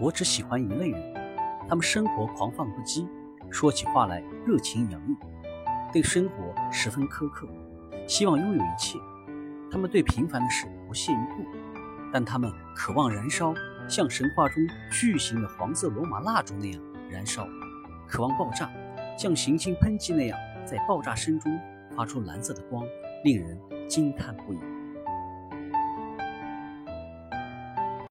我只喜欢一类人他们生活狂放不羁说起话来热情洋溢对生活十分苛刻希望拥有一切他们对平凡的事不屑一顾但他们渴望燃烧像神话中巨型的黄色罗马蜡烛那样燃烧渴望爆炸像行星喷击那样在爆炸声中发出蓝色的光令人惊叹不已。